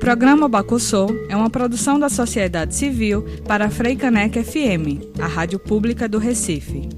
Programa Bacossô é uma produção da sociedade civil para a Freicaneca FM, a rádio pública do Recife.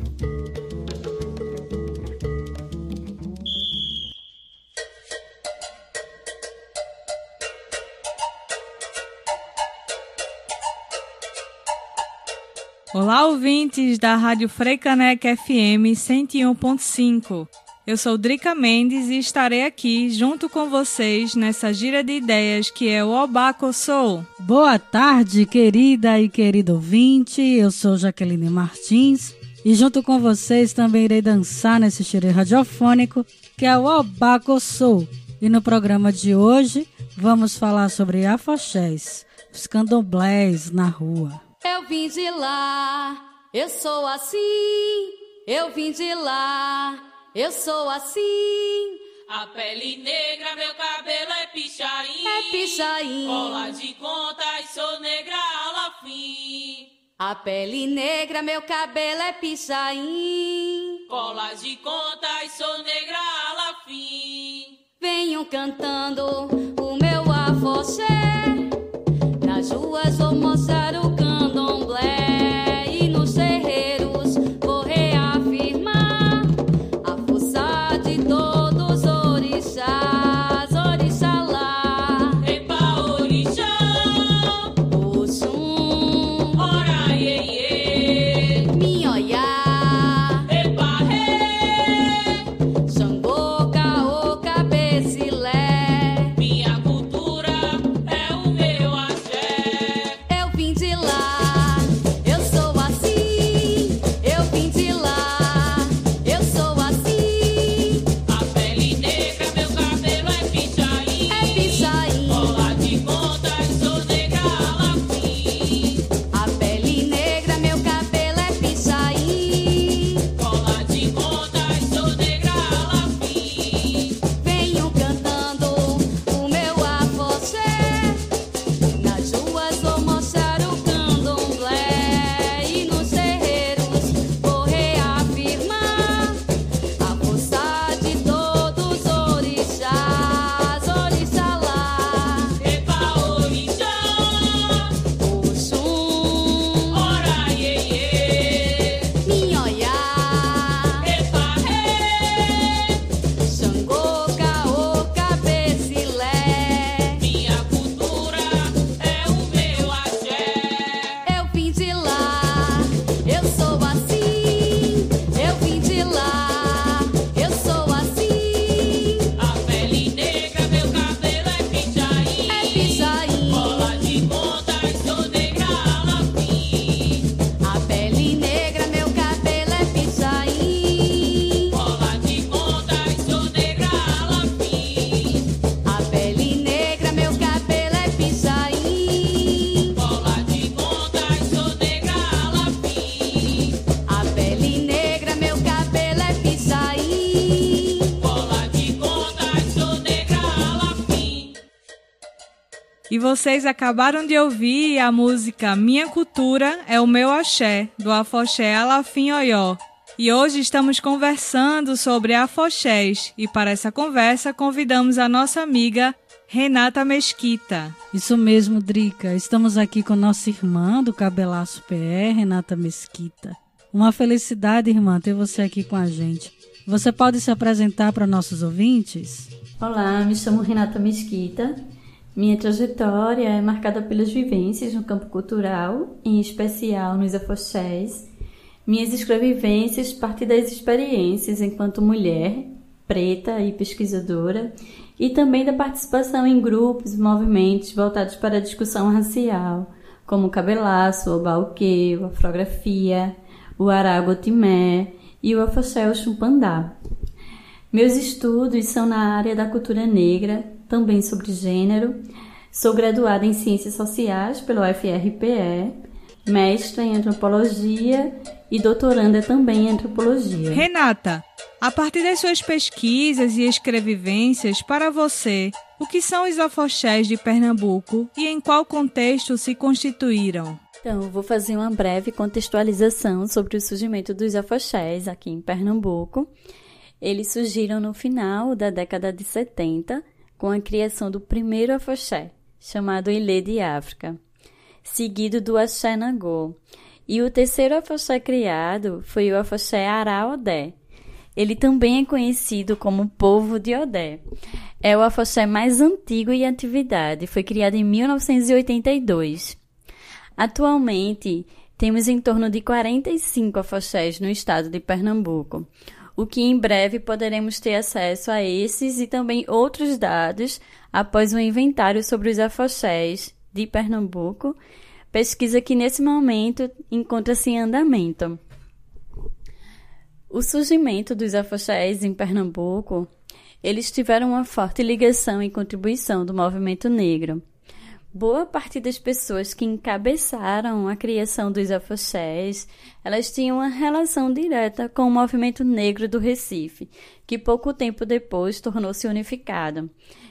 Olá, ouvintes da Rádio Freicaneca FM 101.5. Eu sou Drica Mendes e estarei aqui junto com vocês nessa gira de ideias que é o Obaco Sou. Boa tarde, querida e querido ouvinte. Eu sou Jaqueline Martins e junto com vocês também irei dançar nesse xerê radiofônico que é o Obaco Sou. E no programa de hoje vamos falar sobre afoxés, os candomblés na rua. Eu vim de lá, eu sou assim. Eu vim de lá, eu sou assim. A pele negra, meu cabelo é pichain. É pichain. Cola de contas, sou negra alafim. A pele negra, meu cabelo é pichain. Cola de contas, sou negra alafim. Venham cantando o meu afoxé. Nas ruas vou mostrar o vocês acabaram de ouvir a música Minha Cultura é o Meu Axé, do Afoxé Alafim Oió. E hoje estamos conversando sobre afoxés e para essa conversa convidamos a nossa amiga Renata Mesquita. Isso mesmo, Drica. Estamos aqui com nossa irmã do Cabelaço PR, Renata Mesquita. Uma felicidade, irmã, ter você aqui com a gente. Você pode se apresentar para nossos ouvintes? Olá, me chamo Renata Mesquita. Minha trajetória é marcada pelas vivências no campo cultural, em especial nos afoxés. Minhas escrevivências partem das experiências enquanto mulher, preta e pesquisadora, e também da participação em grupos e movimentos voltados para a discussão racial, como o cabelaço, o balquê, a afrografia, o aragotimé e o afoxé Oxumpandá. Meus estudos são na área da cultura negra, também sobre gênero. Sou graduada em Ciências Sociais pelo UFRPE, mestra em Antropologia e doutoranda também em Antropologia. Renata, a partir das suas pesquisas e escrevivências, para você, o que são os afoxés de Pernambuco e em qual contexto se constituíram? Então, vou fazer uma breve contextualização sobre o surgimento dos afoxés aqui em Pernambuco. Eles surgiram no final da década de 70, com a criação do primeiro afoxé, chamado Ilê de África, seguido do Axé Nagô. E o terceiro afoxé criado foi o afoxé Araodé. Ele também é conhecido como Povo de Odé. É o afoxé mais antigo em atividade, foi criado em 1982. Atualmente, temos em torno de 45 afoxés no estado de Pernambuco, o que em breve poderemos ter acesso a esses e também outros dados após um inventário sobre os afoxés de Pernambuco, pesquisa que nesse momento encontra-se em andamento. O surgimento dos afoxés em Pernambuco, eles tiveram uma forte ligação e contribuição do movimento negro. Boa parte das pessoas que encabeçaram a criação dos afoxés, elas tinham uma relação direta com o movimento negro do Recife, que pouco tempo depois tornou-se unificado,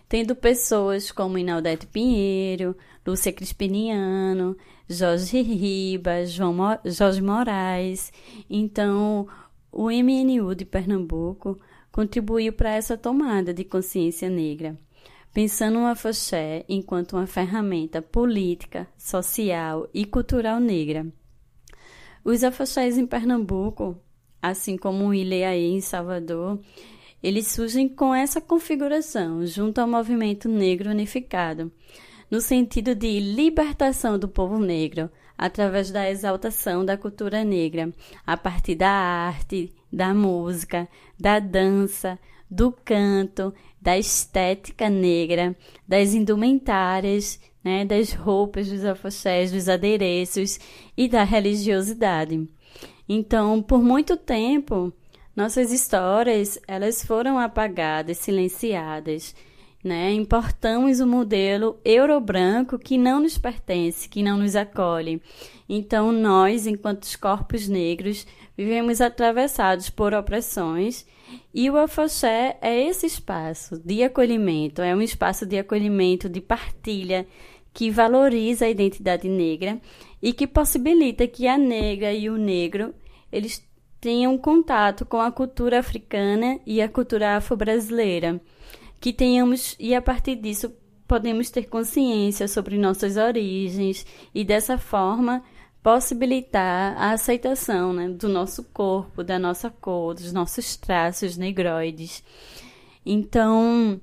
tendo pessoas como Inaldete Pinheiro, Lúcia Crispiniano, Jorge Ribas, João Mo Jorge Moraes. Então, o MNU de Pernambuco contribuiu para essa tomada de consciência negra pensando o afoxé enquanto uma ferramenta política, social e cultural negra. Os afoxés em Pernambuco, assim como o Ileaê em Salvador, eles surgem com essa configuração, junto ao movimento negro unificado, no sentido de libertação do povo negro, através da exaltação da cultura negra, a partir da arte, da música, da dança, do canto, da estética negra, das indumentárias, né, das roupas, dos afoxés, dos adereços e da religiosidade. Então, por muito tempo, nossas histórias elas foram apagadas, silenciadas. Né? Importamos o um modelo euro-branco que não nos pertence, que não nos acolhe. Então, nós, enquanto corpos negros, vivemos atravessados por opressões e o afoxé é esse espaço de acolhimento, é um espaço de acolhimento, de partilha, que valoriza a identidade negra e que possibilita que a negra e o negro eles tenham contato com a cultura africana e a cultura afro-brasileira, que tenhamos e a partir disso podemos ter consciência sobre nossas origens e dessa forma possibilitar a aceitação né, do nosso corpo, da nossa cor, dos nossos traços negroides. Então,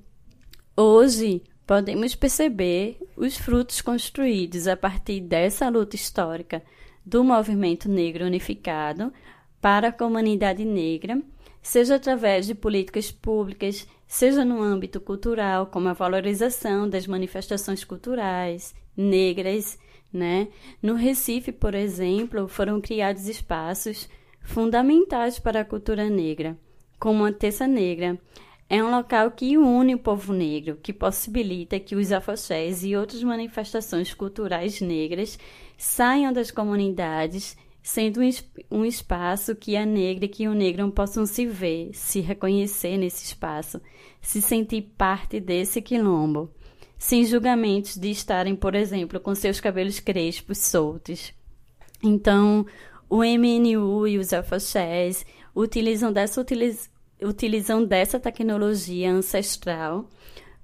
hoje podemos perceber os frutos construídos a partir dessa luta histórica do movimento negro unificado para a comunidade negra, seja através de políticas públicas, seja no âmbito cultural, como a valorização das manifestações culturais negras né? No Recife, por exemplo, foram criados espaços fundamentais para a cultura negra, como a Terça Negra. É um local que une o povo negro, que possibilita que os afoxés e outras manifestações culturais negras saiam das comunidades, sendo um espaço que a negra e que o negro possam se ver, se reconhecer nesse espaço, se sentir parte desse quilombo sem julgamentos de estarem, por exemplo, com seus cabelos crespos soltos. Então, o MNU e os afoxés utilizam dessa, utiliz, utilizam dessa tecnologia ancestral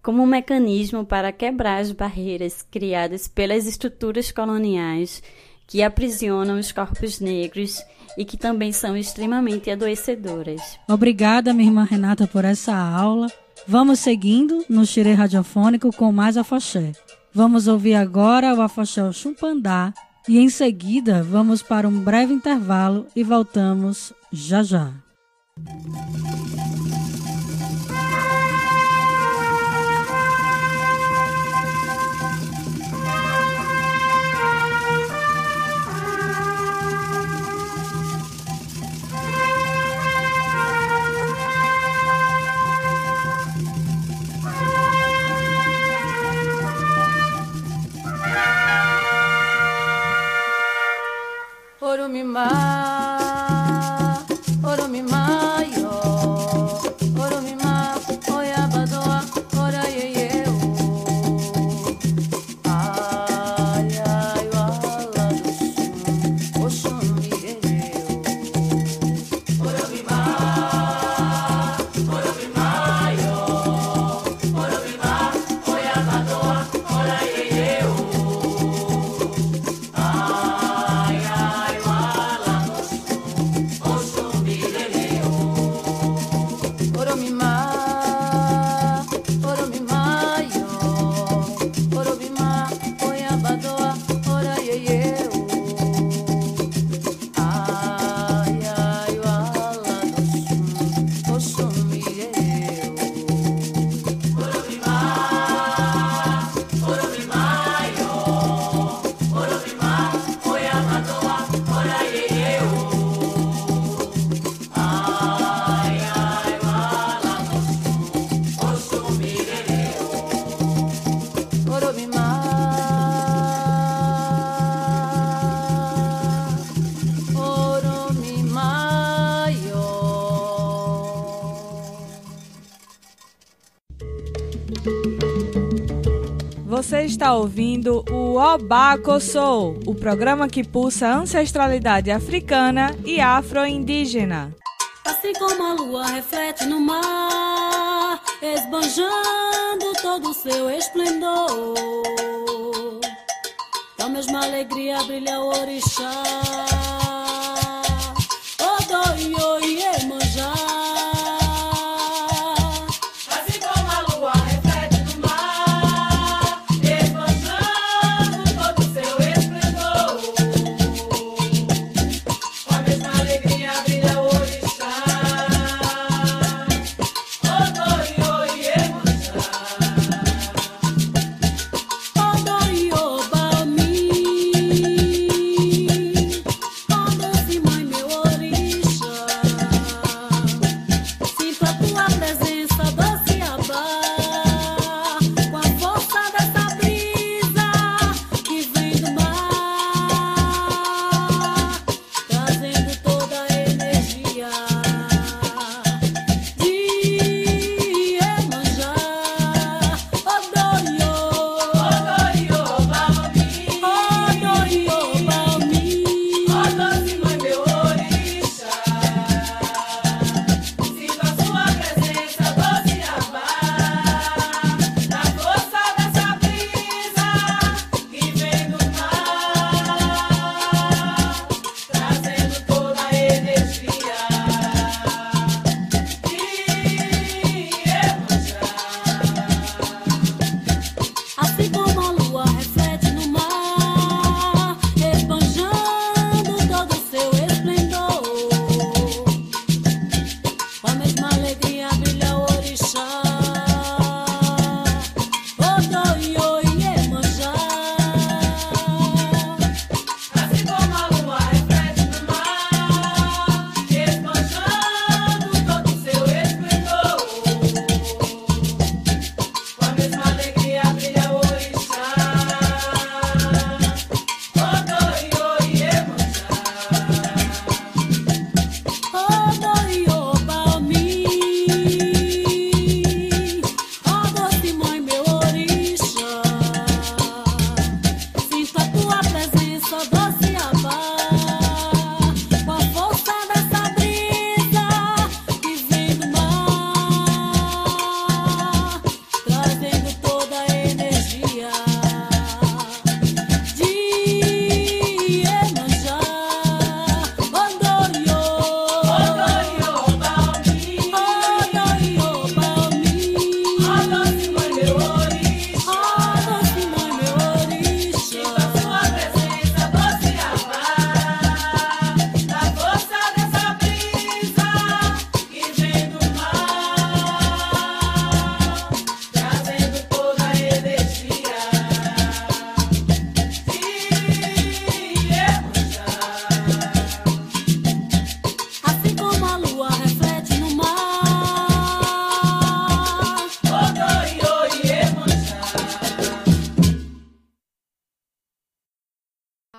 como um mecanismo para quebrar as barreiras criadas pelas estruturas coloniais que aprisionam os corpos negros e que também são extremamente adoecedoras. Obrigada, minha irmã Renata, por essa aula. Vamos seguindo no xirê radiofônico com mais afoxé. Vamos ouvir agora o afoxé Chumpandá e em seguida vamos para um breve intervalo e voltamos já já. my ouvindo o Obaco Soul, o programa que pulsa ancestralidade africana e afro-indígena. Assim como a lua reflete no mar, esbanjando todo o seu esplendor. Com a mesma alegria brilha o orixá. Odoi, oi,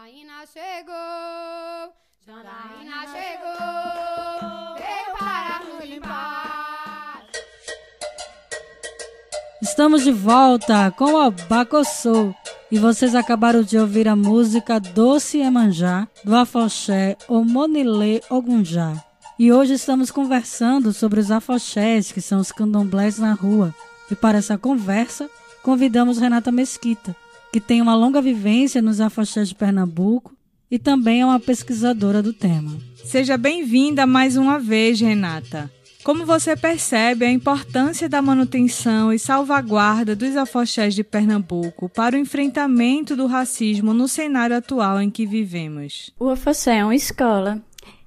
Janaína chegou, Janaína chegou, veio para nos limpar. Estamos de volta com o Abacossou e vocês acabaram de ouvir a música Doce Emanjá do afoxé Omonilê Ogunjá. E hoje estamos conversando sobre os afoxés, que são os candomblés na rua. E para essa conversa, convidamos Renata Mesquita, que tem uma longa vivência nos afoxés de Pernambuco e também é uma pesquisadora do tema. Seja bem-vinda mais uma vez, Renata. Como você percebe a importância da manutenção e salvaguarda dos afoxés de Pernambuco para o enfrentamento do racismo no cenário atual em que vivemos? O Afoxé é uma escola.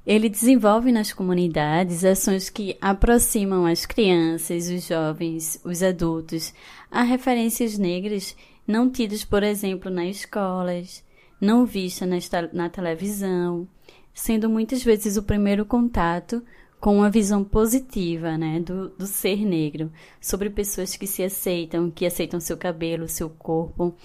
Ele desenvolve nas comunidades ações que aproximam as crianças, os jovens, os adultos a referências negras não tidas, por exemplo, nas escolas, não esta- na televisão, sendo muitas vezes o primeiro contato com uma visão positiva né, do, do ser negro, sobre pessoas que se aceitam, que aceitam seu cabelo, seu corpo.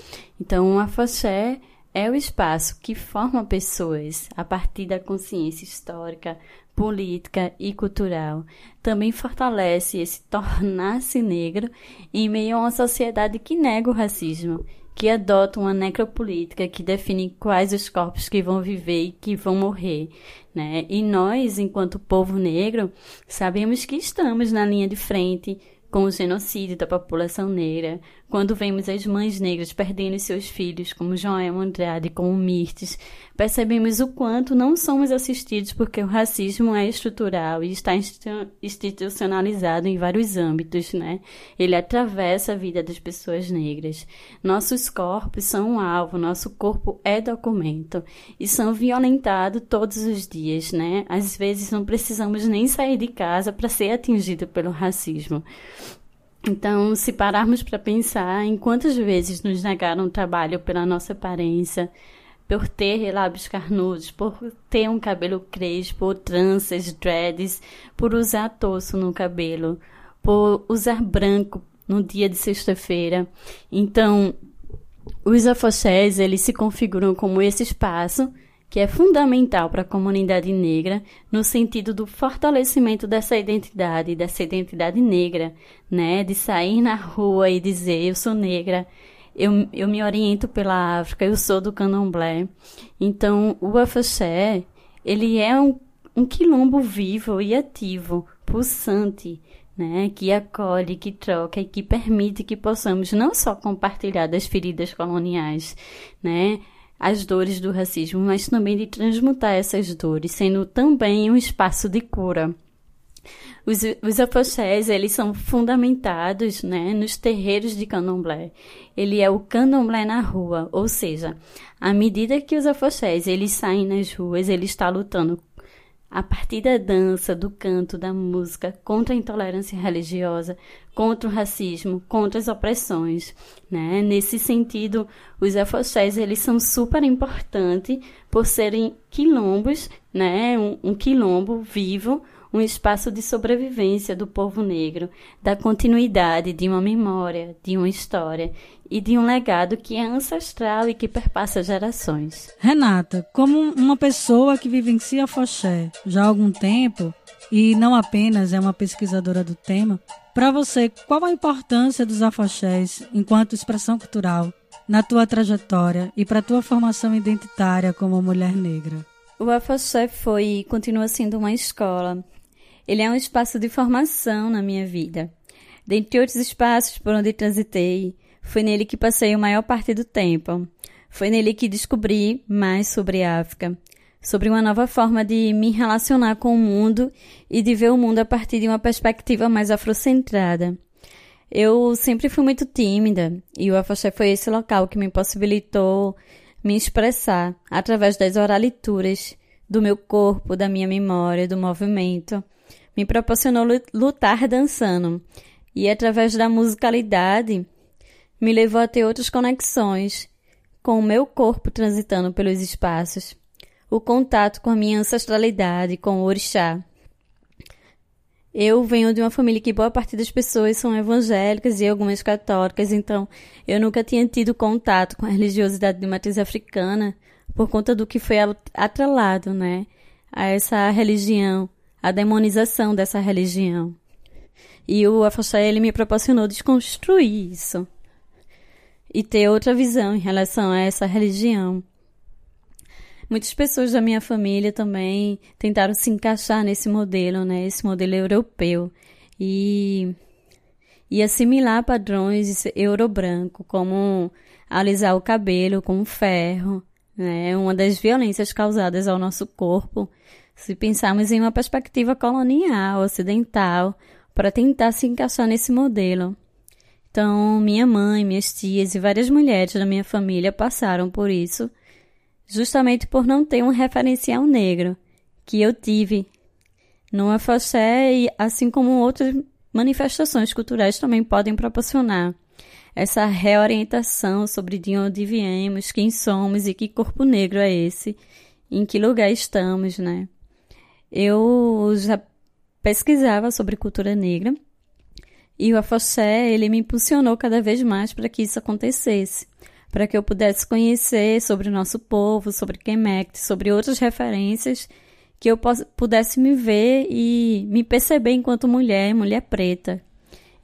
Então, a Foché é o espaço que forma pessoas a partir da consciência histórica, política e cultural. Também fortalece esse tornar-se negro em meio a uma sociedade que nega o racismo que adota uma necropolítica que define quais os corpos que vão viver e que vão morrer, né? E nós, enquanto povo negro, sabemos que estamos na linha de frente com o genocídio da população negra, quando vemos as mães negras perdendo seus filhos, como Joel Andrade, como Mirtes, percebemos o quanto não somos assistidos porque o racismo é estrutural e está institu- institucionalizado em vários âmbitos, né? Ele atravessa a vida das pessoas negras. Nossos corpos são um alvo, nosso corpo é documento e são violentados todos os dias, né? Às vezes não precisamos nem sair de casa para ser atingido pelo racismo. Então, se pararmos para pensar em quantas vezes nos negaram trabalho pela nossa aparência, por ter lábios carnudos, por ter um cabelo crespo, tranças, dreads, por usar torso no cabelo, por usar branco no dia de sexta-feira. Então, os afoxés, eles se configuram como esse espaço que é fundamental para a comunidade negra no sentido do fortalecimento dessa identidade, dessa identidade negra, né? De sair na rua e dizer eu sou negra, eu, eu me oriento pela África, eu sou do candomblé. Então, o afoxé, ele é um, um quilombo vivo e ativo, pulsante, né, que acolhe, que troca e que permite que possamos não só compartilhar das feridas coloniais, né, as dores do racismo, mas também de transmutar essas dores, sendo também um espaço de cura. Os, os eles são fundamentados né, nos terreiros de candomblé. Ele é o candomblé na rua, ou seja, à medida que os afoxés eles saem nas ruas, ele está lutando a partir da dança, do canto, da música, contra a intolerância religiosa, contra o racismo, contra as opressões, né? Nesse sentido, os afoxés, eles são super importantes por serem quilombos, né? Um, um quilombo vivo, um espaço de sobrevivência do povo negro, da continuidade de uma memória, de uma história e de um legado que é ancestral e que perpassa gerações. Renata, como uma pessoa que vivencia Foché já há algum tempo e não apenas é uma pesquisadora do tema, para você, qual a importância dos afoxés enquanto expressão cultural na tua trajetória e para tua formação identitária como mulher negra? O Afoxé foi e continua sendo uma escola. Ele é um espaço de formação na minha vida. Dentre outros espaços por onde transitei, foi nele que passei a maior parte do tempo. Foi nele que descobri mais sobre a África, sobre uma nova forma de me relacionar com o mundo e de ver o mundo a partir de uma perspectiva mais afrocentrada. Eu sempre fui muito tímida e o Afoxé foi esse local que me possibilitou me expressar através das oralituras, do meu corpo, da minha memória, do movimento. Me proporcionou lutar dançando. E através da musicalidade me levou a ter outras conexões com o meu corpo transitando pelos espaços, o contato com a minha ancestralidade, com o orixá. Eu venho de uma família que boa parte das pessoas são evangélicas e algumas católicas, então eu nunca tinha tido contato com a religiosidade de matriz africana por conta do que foi atrelado, né, a essa religião, a demonização dessa religião. E o Afoxé, me proporcionou desconstruir isso e ter outra visão em relação a essa religião. Muitas pessoas da minha família também tentaram se encaixar nesse modelo, né, esse modelo europeu e e assimilar padrões euro-branco, como alisar o cabelo com ferro, né, uma das violências causadas ao nosso corpo, se pensarmos em uma perspectiva colonial, ocidental, para tentar se encaixar nesse modelo. Então, minha mãe, minhas tias e várias mulheres da minha família passaram por isso, justamente por não ter um referencial negro, que eu tive no afoxé e assim como outras manifestações culturais também podem proporcionar essa reorientação sobre de onde viemos, quem somos e que corpo negro é esse, em que lugar estamos, né? Eu já pesquisava sobre cultura negra e o Afoxé, ele me impulsionou cada vez mais para que isso acontecesse, para que eu pudesse conhecer sobre o nosso povo, sobre Kemet, sobre outras referências, que eu pudesse me ver e me perceber enquanto mulher, mulher preta.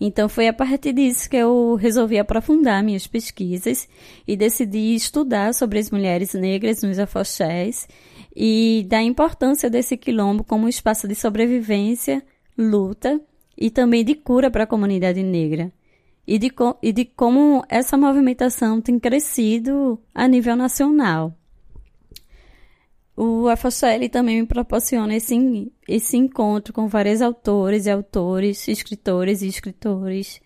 Então foi a partir disso que eu resolvi aprofundar minhas pesquisas e decidi estudar sobre as mulheres negras nos afoxés e da importância desse quilombo como espaço de sobrevivência, luta e também de cura para a comunidade negra. E de, e de como essa movimentação tem crescido a nível nacional. O AFOSL também me proporciona esse, esse encontro com vários autores e autores, escritores e escritores,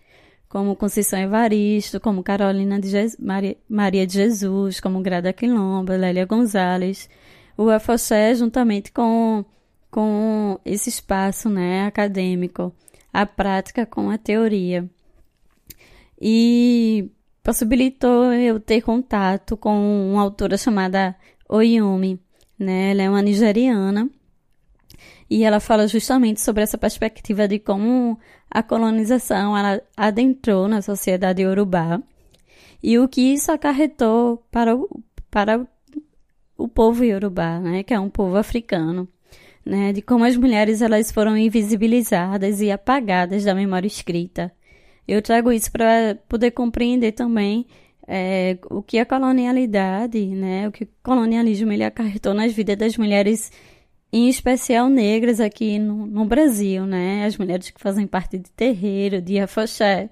como Conceição Evaristo, como Carolina de Je- Maria, Maria de Jesus, como Grada Quilomba, Lélia Gonzalez. O AFOSL, juntamente com, com esse espaço né, acadêmico, a prática com a teoria. E possibilitou eu ter contato com uma autora chamada Oyumi, né? Ela é uma nigeriana e ela fala justamente sobre essa perspectiva de como a colonização ela adentrou na sociedade iorubá e o que isso acarretou para o, para o povo iorubá, né? Que é um povo africano. Né, de como as mulheres elas foram invisibilizadas e apagadas da memória escrita. Eu trago isso para poder compreender também é, o que a colonialidade, né, o que o colonialismo ele acarretou nas vidas das mulheres, em especial negras aqui no, no Brasil, né, as mulheres que fazem parte de terreiro, de afoxé,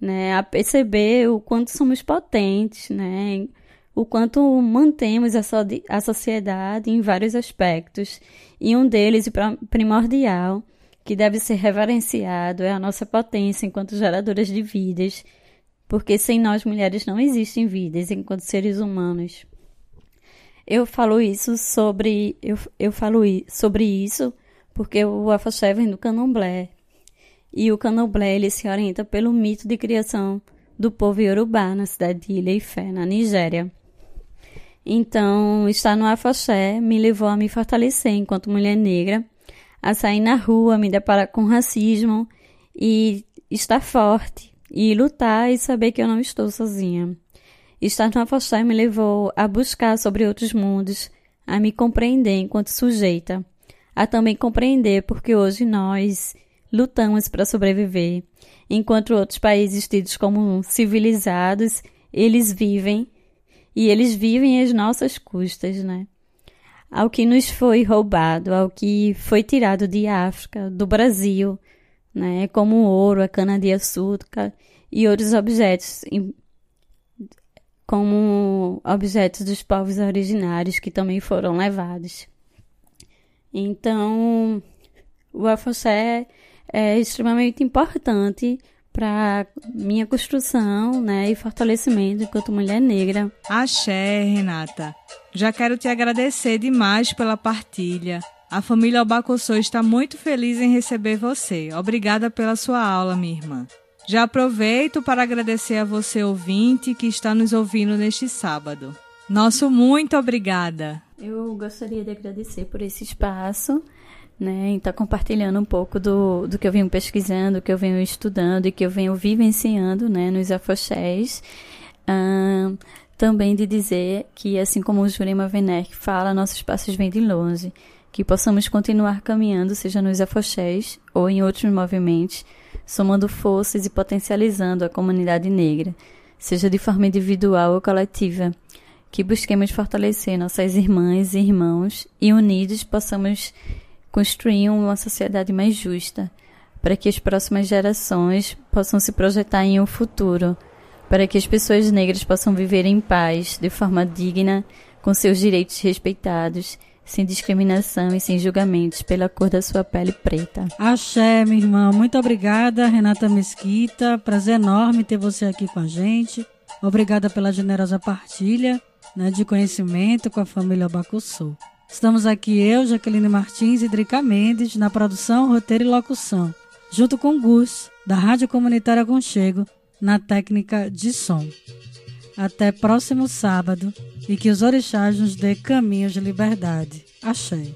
né, a perceber o quanto somos potentes, né, o quanto mantemos a, so a sociedade em vários aspectos, e um deles, primordial, que deve ser reverenciado, é a nossa potência enquanto geradoras de vidas, porque sem nós mulheres não existem vidas enquanto seres humanos. Eu falo isso sobre eu, eu falo sobre isso porque o afoxé vem do candomblé. E o candomblé ele se orienta pelo mito de criação do povo iorubá na cidade de Ilha Ifé, na Nigéria. Então, estar no afoxé me levou a me fortalecer enquanto mulher negra, a sair na rua, me deparar com racismo e estar forte e lutar e saber que eu não estou sozinha. Estar no afoxé me levou a buscar sobre outros mundos, a me compreender enquanto sujeita, a também compreender porque hoje nós lutamos para sobreviver, enquanto outros países tidos como civilizados, eles vivem e eles vivem às nossas custas, né? Ao que nos foi roubado, ao que foi tirado de África, do Brasil, né? Como o ouro, a cana-de-açúcar e outros objetos, como objetos dos povos originários que também foram levados. Então, o afoxé é extremamente importante para minha construção, né, e fortalecimento enquanto mulher negra. Axé, Renata. Já quero te agradecer demais pela partilha. A família Albacossô está muito feliz em receber você. Obrigada pela sua aula, minha irmã. Já aproveito para agradecer a você, ouvinte, que está nos ouvindo neste sábado. Nosso muito obrigada. Eu gostaria de agradecer por esse espaço né, e tá compartilhando um pouco do, do que eu venho pesquisando, que eu venho estudando e que eu venho vivenciando, né, nos afoxés. Um, também de dizer que, assim como o Jurema Werneck fala, nossos passos vêm de longe, que possamos continuar caminhando, seja nos afoxés ou em outros movimentos, somando forças e potencializando a comunidade negra, seja de forma individual ou coletiva, que busquemos fortalecer nossas irmãs e irmãos e unidos possamos construir uma sociedade mais justa, para que as próximas gerações possam se projetar em um futuro, para que as pessoas negras possam viver em paz, de forma digna, com seus direitos respeitados, sem discriminação e sem julgamentos pela cor da sua pele preta. Axé, minha irmã. Muito obrigada, Renata Mesquita. Prazer enorme ter você aqui com a gente. Obrigada pela generosa partilha né, de conhecimento com a família Abacuçu. Estamos aqui eu, Jaqueline Martins e Drica Mendes, na produção, roteiro e locução, junto com Gus, da Rádio Comunitária Conchego, na técnica de som. Até próximo sábado e que os orixás nos dê caminhos de liberdade. Axé.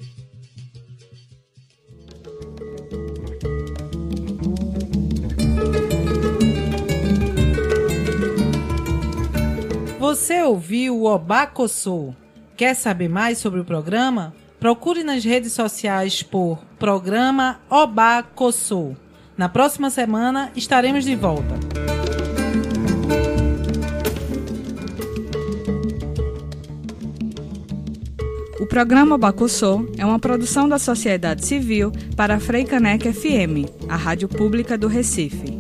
Você ouviu o Obacossô? Quer saber mais sobre o programa? Procure nas redes sociais por Programa Obacossô. Na próxima semana estaremos de volta. O programa Bacussô é uma produção da sociedade civil para a Freicanec FM, a rádio pública do Recife.